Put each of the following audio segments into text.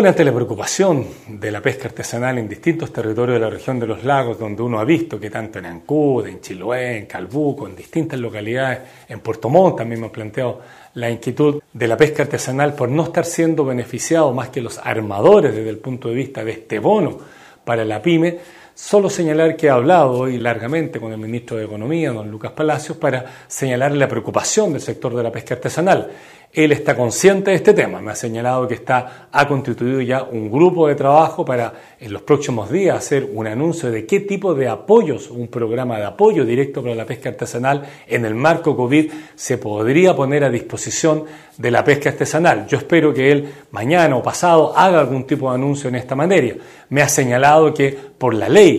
Bueno, ante la preocupación de la pesca artesanal en distintos territorios de la región de los lagos, donde uno ha visto que tanto en Ancud, en Chiloé, en Calbuco, en distintas localidades, en Puerto Montt también hemos planteado la inquietud de la pesca artesanal por no estar siendo beneficiado más que los armadores desde el punto de vista de este bono para la pyme, Solo señalar que he hablado hoy largamente con el ministro de Economía, don Lucas Palacios, para señalar la preocupación del sector de la pesca artesanal. Él está consciente de este tema, me ha señalado que está, ha constituido ya un grupo de trabajo para en los próximos días hacer un anuncio de qué tipo de apoyos, un programa de apoyo directo para la pesca artesanal en el marco COVID se podría poner a disposición de la pesca artesanal. Yo espero que él mañana o pasado haga algún tipo de anuncio en esta materia. Me ha señalado que por la ley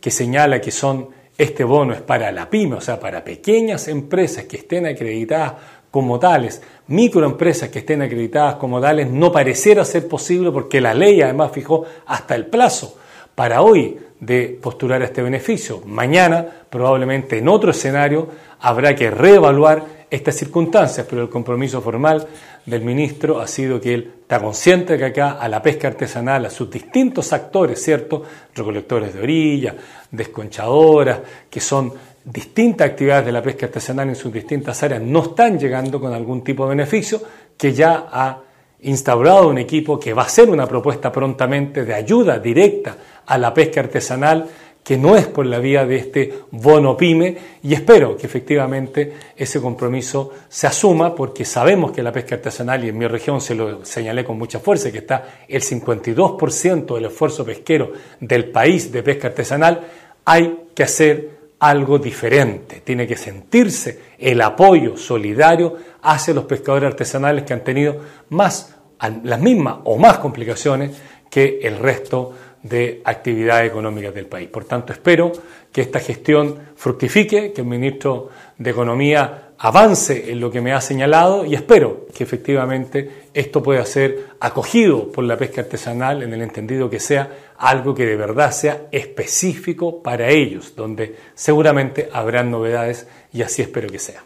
que señala que son este bono es para la pyme, o sea, para pequeñas empresas que estén acreditadas como tales, microempresas que estén acreditadas como tales, no pareciera ser posible porque la ley además fijó hasta el plazo para hoy de postular este beneficio. Mañana, probablemente en otro escenario, habrá que reevaluar estas circunstancias, pero el compromiso formal del ministro ha sido que él está consciente que acá a la pesca artesanal, a sus distintos actores, ¿cierto? Recolectores de orilla, desconchadoras, que son distintas actividades de la pesca artesanal en sus distintas áreas, no están llegando con algún tipo de beneficio, que ya ha instaurado un equipo que va a hacer una propuesta prontamente de ayuda directa a la pesca artesanal que no es por la vía de este bono pyme y espero que efectivamente ese compromiso se asuma porque sabemos que la pesca artesanal, y en mi región se lo señalé con mucha fuerza, que está el 52% del esfuerzo pesquero del país de pesca artesanal, hay que hacer algo diferente, tiene que sentirse el apoyo solidario hacia los pescadores artesanales que han tenido más, las mismas o más complicaciones que el resto de actividades económicas del país. Por tanto, espero que esta gestión fructifique, que el ministro de Economía avance en lo que me ha señalado y espero que efectivamente esto pueda ser acogido por la pesca artesanal en el entendido que sea algo que de verdad sea específico para ellos, donde seguramente habrán novedades y así espero que sea.